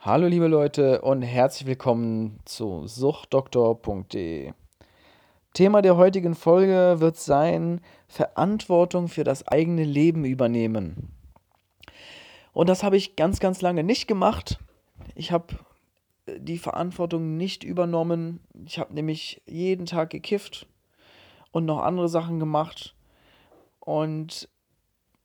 Hallo liebe Leute und herzlich willkommen zu suchtdoktor.de. Thema der heutigen Folge wird sein Verantwortung für das eigene Leben übernehmen. Und das habe ich ganz, ganz lange nicht gemacht. Ich habe äh, die Verantwortung nicht übernommen. Ich habe nämlich jeden Tag gekifft und noch andere Sachen gemacht und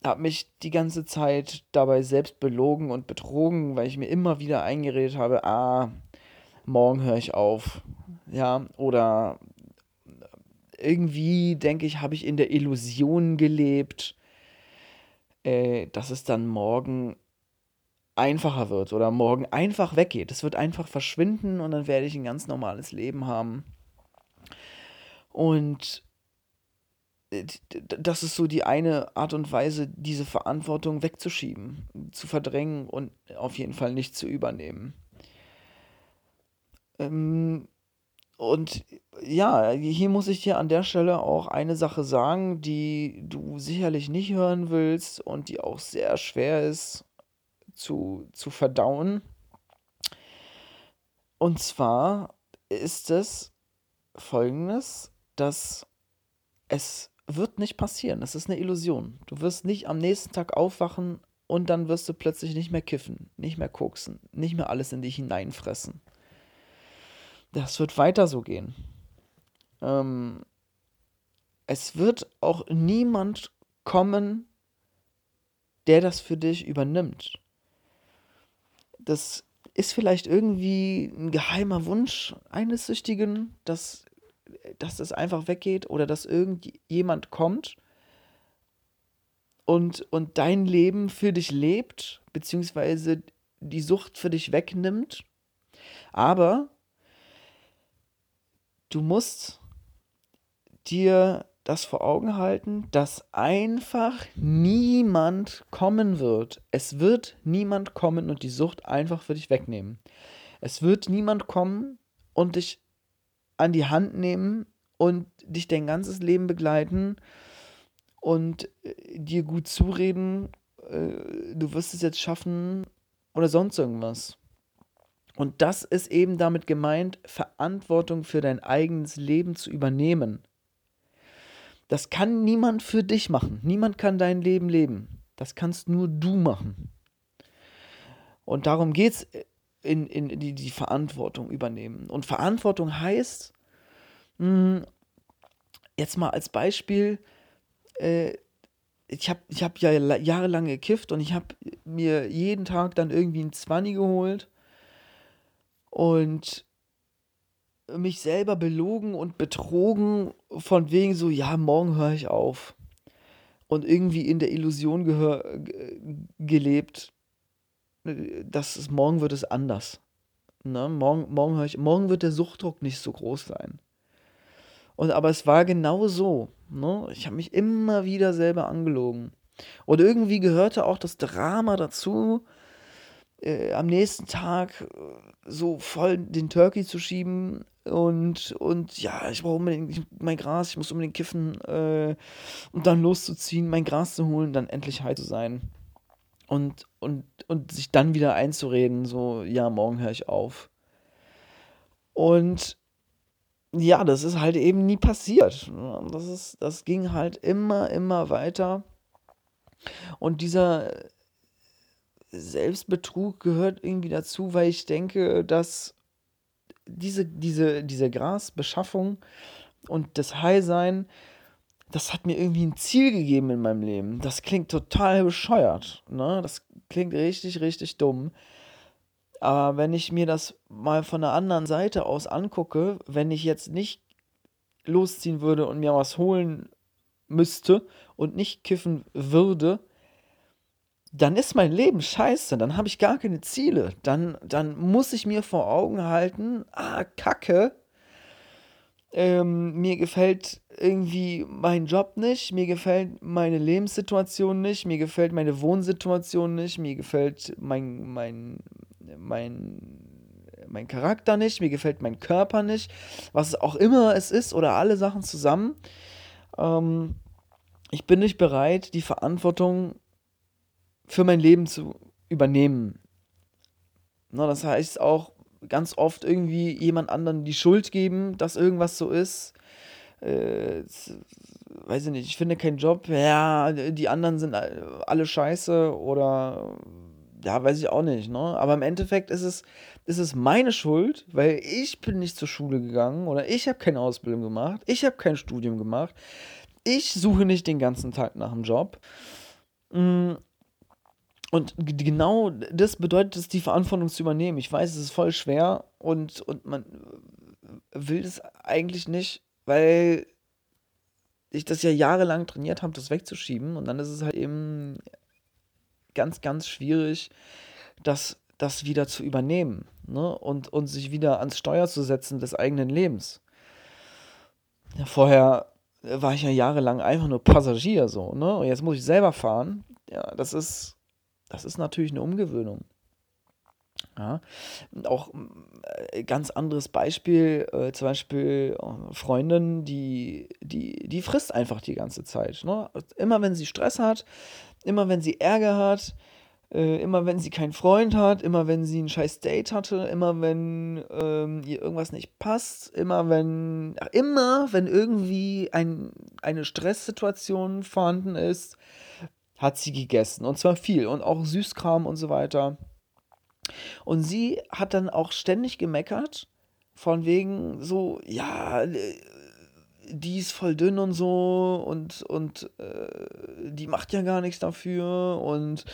habe mich die ganze Zeit dabei selbst belogen und betrogen, weil ich mir immer wieder eingeredet habe, ah, morgen höre ich auf. Ja, oder irgendwie denke ich, habe ich in der Illusion gelebt, äh, dass es dann morgen einfacher wird oder morgen einfach weggeht. Es wird einfach verschwinden und dann werde ich ein ganz normales Leben haben. Und das ist so die eine Art und Weise, diese Verantwortung wegzuschieben, zu verdrängen und auf jeden Fall nicht zu übernehmen. Ähm, und ja, hier muss ich dir an der Stelle auch eine Sache sagen, die du sicherlich nicht hören willst und die auch sehr schwer ist zu, zu verdauen. Und zwar ist es folgendes, dass es wird nicht passieren. Das ist eine Illusion. Du wirst nicht am nächsten Tag aufwachen und dann wirst du plötzlich nicht mehr kiffen, nicht mehr koksen, nicht mehr alles in dich hineinfressen. Das wird weiter so gehen. Ähm, es wird auch niemand kommen, der das für dich übernimmt. Das ist vielleicht irgendwie ein geheimer Wunsch eines Süchtigen, dass dass es einfach weggeht oder dass irgendjemand kommt und, und dein Leben für dich lebt, beziehungsweise die Sucht für dich wegnimmt. Aber du musst dir das vor Augen halten, dass einfach niemand kommen wird. Es wird niemand kommen und die Sucht einfach für dich wegnehmen. Es wird niemand kommen und dich an die Hand nehmen und dich dein ganzes Leben begleiten und äh, dir gut zureden, äh, du wirst es jetzt schaffen oder sonst irgendwas. Und das ist eben damit gemeint, Verantwortung für dein eigenes Leben zu übernehmen. Das kann niemand für dich machen. Niemand kann dein Leben leben. Das kannst nur du machen. Und darum geht es in, in die, die Verantwortung übernehmen. Und Verantwortung heißt, jetzt mal als Beispiel, äh, ich habe ich hab ja jahrelang gekifft und ich habe mir jeden Tag dann irgendwie ein Zwanni geholt und mich selber belogen und betrogen von wegen so, ja, morgen höre ich auf. Und irgendwie in der Illusion gehör, gelebt, dass es morgen wird es anders. Ne? Morgen, morgen, ich, morgen wird der Suchtdruck nicht so groß sein. Und aber es war genau so. Ne? Ich habe mich immer wieder selber angelogen. Und irgendwie gehörte auch das Drama dazu, äh, am nächsten Tag äh, so voll den Turkey zu schieben und, und ja, ich brauche unbedingt mein Gras, ich muss unbedingt kiffen äh, und dann loszuziehen, mein Gras zu holen, dann endlich heil zu sein. Und, und, und sich dann wieder einzureden, so, ja, morgen höre ich auf. Und ja, das ist halt eben nie passiert. Das, ist, das ging halt immer, immer weiter. Und dieser Selbstbetrug gehört irgendwie dazu, weil ich denke, dass diese, diese, diese Grasbeschaffung und das Highsein, das hat mir irgendwie ein Ziel gegeben in meinem Leben. Das klingt total bescheuert. Ne? Das klingt richtig, richtig dumm. Aber wenn ich mir das mal von der anderen Seite aus angucke, wenn ich jetzt nicht losziehen würde und mir was holen müsste und nicht kiffen würde, dann ist mein Leben scheiße, dann habe ich gar keine Ziele. Dann, dann muss ich mir vor Augen halten, ah, Kacke, ähm, mir gefällt irgendwie mein Job nicht, mir gefällt meine Lebenssituation nicht, mir gefällt meine Wohnsituation nicht, mir gefällt mein, mein, mein, mein Charakter nicht, mir gefällt mein Körper nicht, was auch immer es ist oder alle Sachen zusammen. Ähm, ich bin nicht bereit, die Verantwortung für mein Leben zu übernehmen. Ne, das heißt auch ganz oft irgendwie jemand anderen die Schuld geben, dass irgendwas so ist. Äh, weiß ich nicht, ich finde keinen Job, ja, die anderen sind alle scheiße oder ja, weiß ich auch nicht, ne? Aber im Endeffekt ist es, ist es meine Schuld, weil ich bin nicht zur Schule gegangen oder ich habe keine Ausbildung gemacht, ich habe kein Studium gemacht, ich suche nicht den ganzen Tag nach einem Job. Mm, und genau das bedeutet es, die Verantwortung zu übernehmen. Ich weiß, es ist voll schwer und, und man will es eigentlich nicht, weil ich das ja jahrelang trainiert habe, das wegzuschieben. Und dann ist es halt eben ganz, ganz schwierig, das, das wieder zu übernehmen ne? und, und sich wieder ans Steuer zu setzen des eigenen Lebens. Ja, vorher war ich ja jahrelang einfach nur Passagier so, ne? Und jetzt muss ich selber fahren. Ja, das ist, das ist natürlich eine Umgewöhnung. Ja, auch äh, ganz anderes Beispiel, äh, zum Beispiel äh, Freundin, die, die, die frisst einfach die ganze Zeit. Ne? Immer wenn sie Stress hat, immer wenn sie Ärger hat, äh, immer wenn sie keinen Freund hat, immer wenn sie ein scheiß Date hatte, immer wenn ähm, ihr irgendwas nicht passt, immer wenn, ach, immer wenn irgendwie ein, eine Stresssituation vorhanden ist, hat sie gegessen. Und zwar viel und auch Süßkram und so weiter. Und sie hat dann auch ständig gemeckert, von wegen so, ja, äh, die ist voll dünn und so und, und äh, die macht ja gar nichts dafür und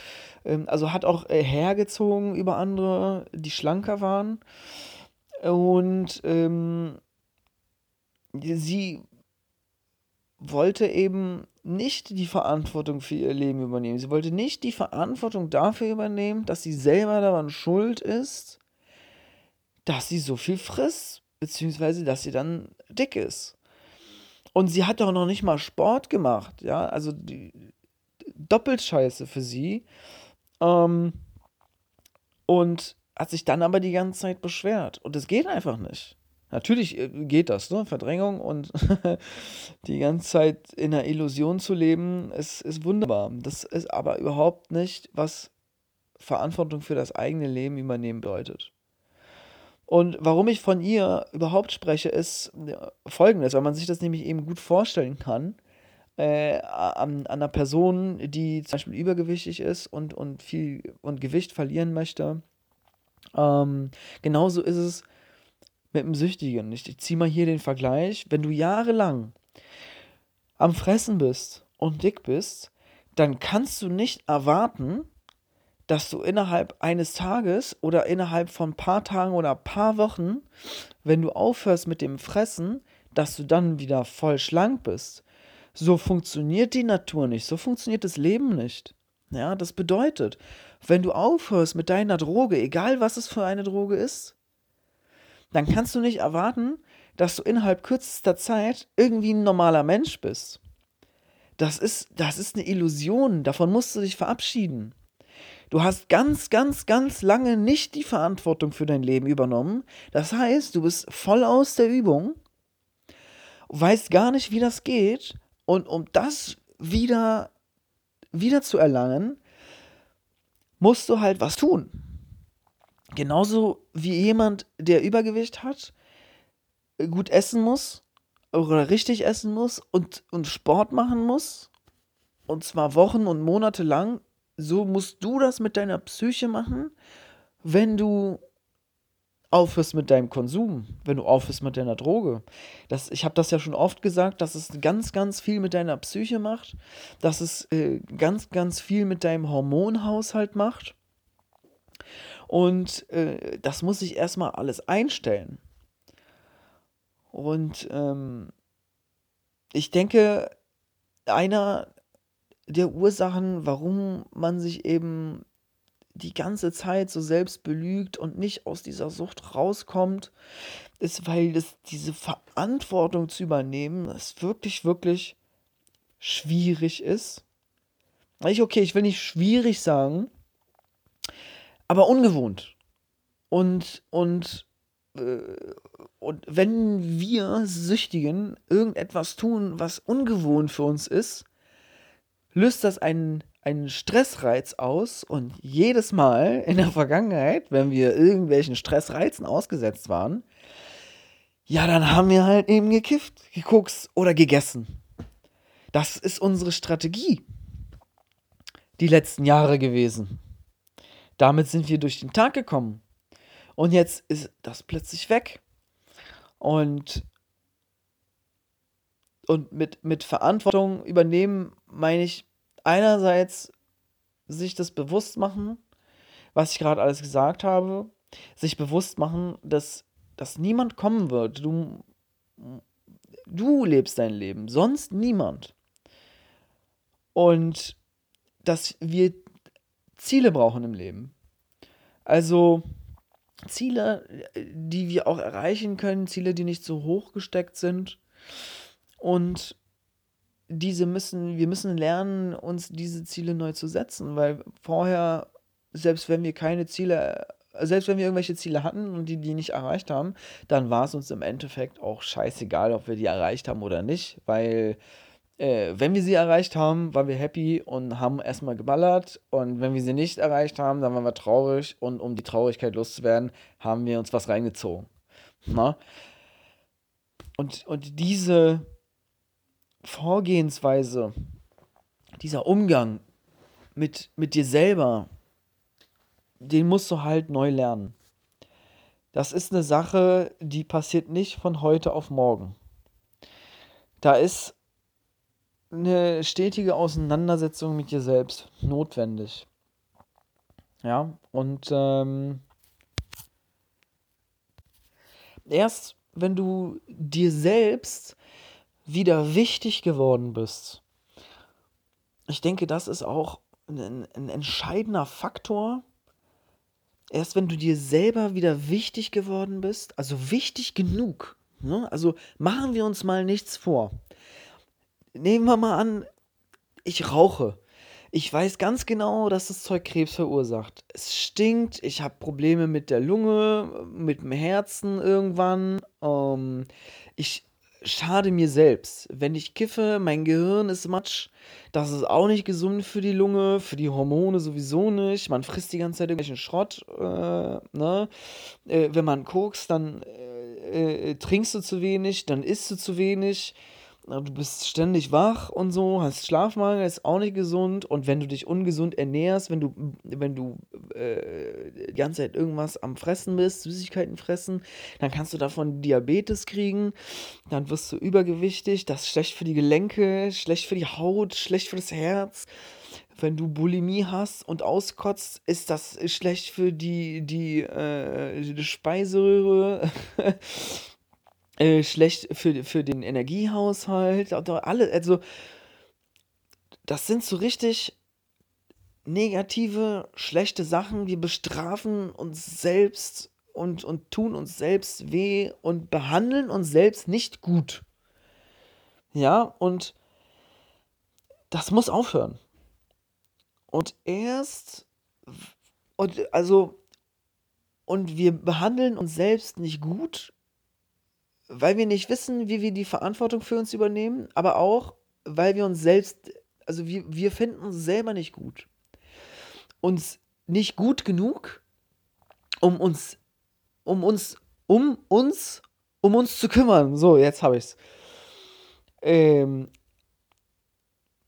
ähm, also hat auch äh, hergezogen über andere, die schlanker waren. Und ähm, sie wollte eben nicht die Verantwortung für ihr Leben übernehmen. Sie wollte nicht die Verantwortung dafür übernehmen, dass sie selber daran schuld ist, dass sie so viel frisst, beziehungsweise dass sie dann dick ist. Und sie hat doch noch nicht mal Sport gemacht, ja, also die, doppelt scheiße für sie. Ähm, und hat sich dann aber die ganze Zeit beschwert. Und es geht einfach nicht. Natürlich äh, geht das, ne? Verdrängung und die ganze Zeit in einer Illusion zu leben, ist, ist wunderbar. Das ist aber überhaupt nicht, was Verantwortung für das eigene Leben übernehmen bedeutet. Und warum ich von ihr überhaupt spreche, ist folgendes, weil man sich das nämlich eben gut vorstellen kann, äh, an, an einer Person, die zum Beispiel übergewichtig ist und, und viel und Gewicht verlieren möchte. Ähm, genauso ist es mit dem Süchtigen. Ich, ich ziehe mal hier den Vergleich. Wenn du jahrelang am Fressen bist und dick bist, dann kannst du nicht erwarten, dass du innerhalb eines Tages oder innerhalb von ein paar Tagen oder ein paar Wochen, wenn du aufhörst mit dem Fressen, dass du dann wieder voll schlank bist. So funktioniert die Natur nicht, so funktioniert das Leben nicht. Ja, das bedeutet, wenn du aufhörst mit deiner Droge, egal was es für eine Droge ist, dann kannst du nicht erwarten, dass du innerhalb kürzester Zeit irgendwie ein normaler Mensch bist. Das ist, das ist eine Illusion, davon musst du dich verabschieden. Du hast ganz, ganz, ganz lange nicht die Verantwortung für dein Leben übernommen. Das heißt, du bist voll aus der Übung, weißt gar nicht, wie das geht. Und um das wieder, wieder zu erlangen, musst du halt was tun. Genauso wie jemand, der Übergewicht hat, gut essen muss oder richtig essen muss und, und Sport machen muss, und zwar Wochen und Monate lang, so musst du das mit deiner Psyche machen, wenn du aufhörst mit deinem Konsum, wenn du aufhörst mit deiner Droge. Das, ich habe das ja schon oft gesagt, dass es ganz, ganz viel mit deiner Psyche macht, dass es äh, ganz, ganz viel mit deinem Hormonhaushalt macht. Und äh, das muss ich erstmal alles einstellen. Und ähm, ich denke, einer der Ursachen, warum man sich eben die ganze Zeit so selbst belügt und nicht aus dieser Sucht rauskommt, ist, weil das, diese Verantwortung zu übernehmen, das wirklich, wirklich schwierig ist. Ich, okay, ich will nicht schwierig sagen, aber ungewohnt. Und, und, äh, und wenn wir Süchtigen irgendetwas tun, was ungewohnt für uns ist, löst das einen, einen Stressreiz aus und jedes Mal in der Vergangenheit, wenn wir irgendwelchen Stressreizen ausgesetzt waren, ja, dann haben wir halt eben gekifft, geguckt oder gegessen. Das ist unsere Strategie die letzten Jahre gewesen. Damit sind wir durch den Tag gekommen. Und jetzt ist das plötzlich weg. Und, und mit, mit Verantwortung übernehmen meine ich einerseits sich das bewusst machen, was ich gerade alles gesagt habe, sich bewusst machen, dass, dass niemand kommen wird. Du, du lebst dein Leben, sonst niemand. Und dass wir Ziele brauchen im Leben. Also Ziele, die wir auch erreichen können, Ziele, die nicht so hoch gesteckt sind. Und diese müssen, wir müssen lernen, uns diese Ziele neu zu setzen, weil vorher, selbst wenn wir keine Ziele, selbst wenn wir irgendwelche Ziele hatten und die die nicht erreicht haben, dann war es uns im Endeffekt auch scheißegal, ob wir die erreicht haben oder nicht, weil äh, wenn wir sie erreicht haben, waren wir happy und haben erstmal geballert. Und wenn wir sie nicht erreicht haben, dann waren wir traurig. Und um die Traurigkeit loszuwerden, haben wir uns was reingezogen. Na? Und, und diese Vorgehensweise, dieser Umgang mit, mit dir selber, den musst du halt neu lernen. Das ist eine Sache, die passiert nicht von heute auf morgen. Da ist eine stetige Auseinandersetzung mit dir selbst notwendig. Ja, und ähm, erst wenn du dir selbst wieder wichtig geworden bist, ich denke, das ist auch ein, ein entscheidender Faktor. Erst wenn du dir selber wieder wichtig geworden bist, also wichtig genug, ne? also machen wir uns mal nichts vor nehmen wir mal an, ich rauche. Ich weiß ganz genau, dass das Zeug Krebs verursacht. Es stinkt, ich habe Probleme mit der Lunge, mit dem Herzen irgendwann. Ähm, ich schade mir selbst. Wenn ich kiffe, mein Gehirn ist matsch. Das ist auch nicht gesund für die Lunge, für die Hormone sowieso nicht. Man frisst die ganze Zeit irgendwelchen Schrott. Äh, ne? Äh, wenn man kokst, dann äh, äh trinkst du zu wenig, dann isst du zu wenig du bist ständig wach und so, hast Schlafmangel, ist auch nicht gesund. Und wenn du dich ungesund ernährst, wenn du, wenn du äh, die ganze Zeit irgendwas am Fressen bist, Süßigkeiten fressen, dann kannst du davon Diabetes kriegen, dann wirst du übergewichtig, das ist schlecht für die Gelenke, schlecht für die Haut, schlecht für das Herz. Wenn du Bulimie hast und auskotzt, ist das schlecht für die, die, äh, die Speiseröhre. Äh, schlecht für, für den Energiehaushalt, alle, also das sind so richtig negative, schlechte Sachen. Wir bestrafen uns selbst und, und tun uns selbst weh und behandeln uns selbst nicht gut. Ja, und das muss aufhören. Und erst, und also, und wir behandeln uns selbst nicht gut, weil wir nicht wissen, wie wir die Verantwortung für uns übernehmen, aber auch, weil wir uns selbst, also wir, wir finden uns selber nicht gut. Uns nicht gut genug, um uns, um uns, um uns, um uns zu kümmern. So, jetzt habe ich es. Ähm,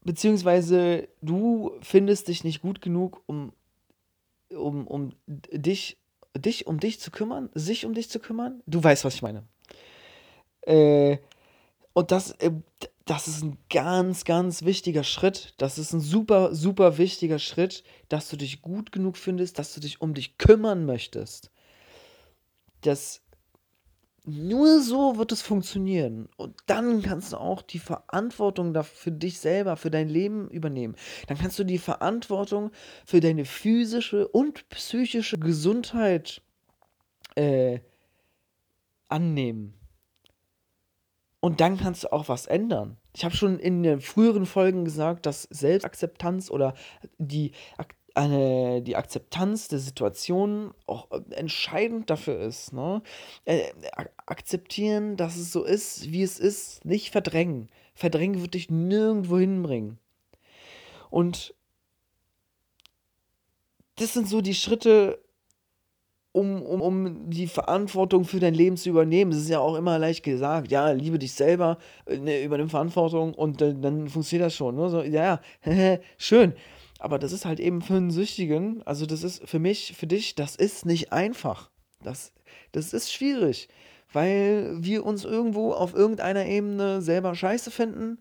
beziehungsweise du findest dich nicht gut genug, um, um, um dich, dich um dich zu kümmern, sich um dich zu kümmern. Du weißt, was ich meine. Äh, und das, äh, das ist ein ganz, ganz wichtiger Schritt. Das ist ein super, super wichtiger Schritt, dass du dich gut genug findest, dass du dich um dich kümmern möchtest. Das nur so wird es funktionieren. Und dann kannst du auch die Verantwortung für dich selber, für dein Leben übernehmen. Dann kannst du die Verantwortung für deine physische und psychische Gesundheit äh, annehmen. Und dann kannst du auch was ändern. Ich habe schon in den früheren Folgen gesagt, dass Selbstakzeptanz oder die, eine, die Akzeptanz der Situation auch entscheidend dafür ist. Ne? Äh, akzeptieren, dass es so ist, wie es ist, nicht verdrängen. Verdrängen wird dich nirgendwo hinbringen. Und das sind so die Schritte, um, um, um die Verantwortung für dein Leben zu übernehmen. Es ist ja auch immer leicht gesagt, ja, liebe dich selber, äh, ne, übernimm Verantwortung und äh, dann funktioniert das schon. Ne? So, ja, ja, schön. Aber das ist halt eben für einen Süchtigen, also das ist für mich, für dich, das ist nicht einfach. Das, das ist schwierig, weil wir uns irgendwo auf irgendeiner Ebene selber scheiße finden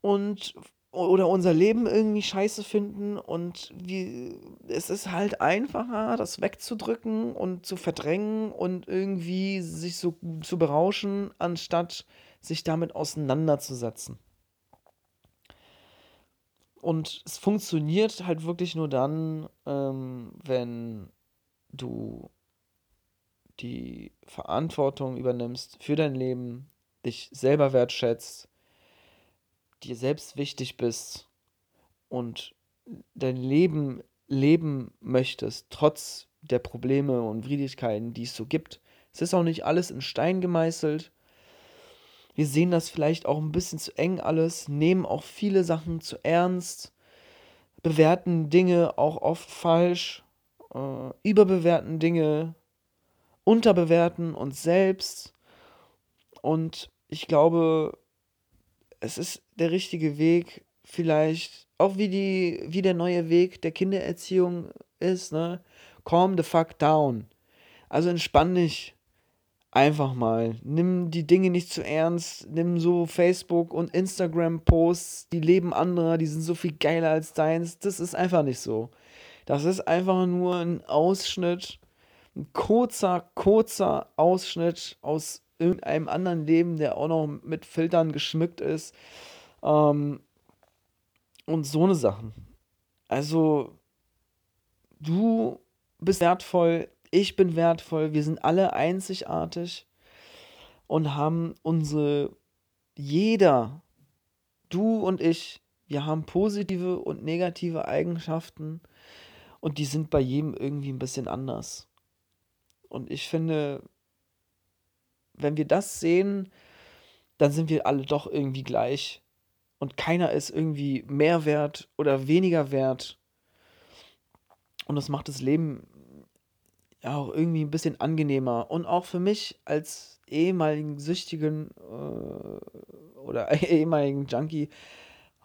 und oder unser Leben irgendwie scheiße finden und wie, es ist halt einfacher, das wegzudrücken und zu verdrängen und irgendwie sich so zu berauschen, anstatt sich damit auseinanderzusetzen. Und es funktioniert halt wirklich nur dann, ähm, wenn du die Verantwortung übernimmst für dein Leben, dich selber wertschätzt, dir selbst wichtig bist und dein Leben leben möchtest, trotz der Probleme und Widrigkeiten, die es so gibt. Es ist auch nicht alles in Stein gemeißelt. Wir sehen das vielleicht auch ein bisschen zu eng alles, nehmen auch viele Sachen zu ernst, bewerten Dinge auch oft falsch, äh, überbewerten Dinge, unterbewerten uns selbst. Und ich glaube, es ist der richtige Weg, vielleicht auch wie die, wie der neue Weg der Kindererziehung ist, ne? Calm the fuck down. Also entspann dich einfach mal. Nimm die Dinge nicht zu ernst. Nimm so Facebook und Instagram-Posts, die Leben anderer, die sind so viel geiler als deins. Das ist einfach nicht so. Das ist einfach nur ein Ausschnitt, ein kurzer, kurzer Ausschnitt aus irgendeinem anderen Leben, der auch noch mit Filtern geschmückt ist. Ähm, und so eine Sachen. Also, du bist wertvoll, ich bin wertvoll, wir sind alle einzigartig und haben unsere, jeder, du und ich, wir haben positive und negative Eigenschaften und die sind bei jedem irgendwie ein bisschen anders. Und ich finde, wenn wir das sehen, dann sind wir alle doch irgendwie gleich. Und keiner ist irgendwie mehr wert oder weniger wert. Und das macht das Leben ja auch irgendwie ein bisschen angenehmer. Und auch für mich als ehemaligen Süchtigen äh, oder ehemaligen Junkie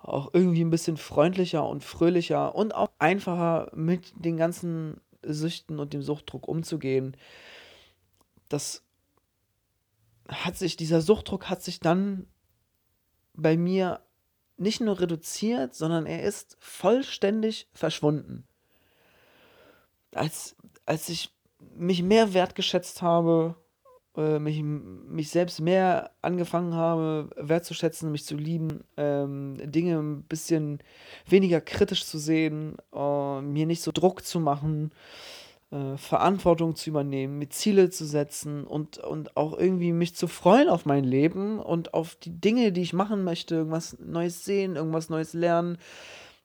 auch irgendwie ein bisschen freundlicher und fröhlicher und auch einfacher mit den ganzen Süchten und dem Suchtdruck umzugehen. Das hat sich, dieser Suchtdruck hat sich dann bei mir nicht nur reduziert, sondern er ist vollständig verschwunden. Als, als ich mich mehr wertgeschätzt habe, äh, mich, mich selbst mehr angefangen habe, wertzuschätzen, mich zu lieben, ähm, Dinge ein bisschen weniger kritisch zu sehen, äh, mir nicht so Druck zu machen, äh, Verantwortung zu übernehmen, mir Ziele zu setzen und, und auch irgendwie mich zu freuen auf mein Leben und auf die Dinge, die ich machen möchte, irgendwas Neues sehen, irgendwas Neues lernen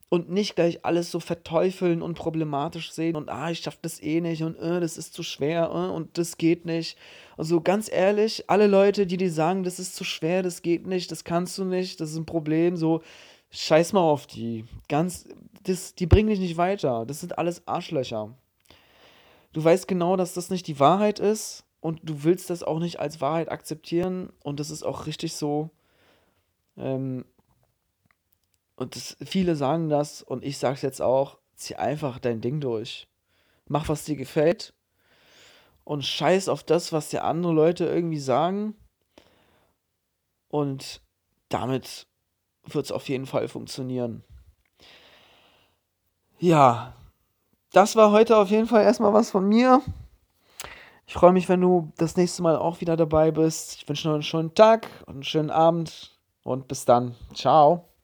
und nicht gleich alles so verteufeln und problematisch sehen und ah, ich schaffe das eh nicht und äh, das ist zu schwer äh, und das geht nicht. Also ganz ehrlich, alle Leute, die dir sagen, das ist zu schwer, das geht nicht, das kannst du nicht, das ist ein Problem, so scheiß mal auf die. Ganz, das, die bringen dich nicht weiter. Das sind alles Arschlöcher. Du weißt genau, dass das nicht die Wahrheit ist und du willst das auch nicht als Wahrheit akzeptieren und das ist auch richtig so. Ähm, und das, viele sagen das und ich sage es jetzt auch, zieh einfach dein Ding durch. Mach, was dir gefällt und scheiß auf das, was dir andere Leute irgendwie sagen. Und damit wird es auf jeden Fall funktionieren. Ja, das war heute auf jeden Fall erstmal was von mir. Ich freue mich, wenn du das nächste Mal auch wieder dabei bist. Ich wünsche noch einen schönen Tag und einen schönen Abend und bis dann. Ciao.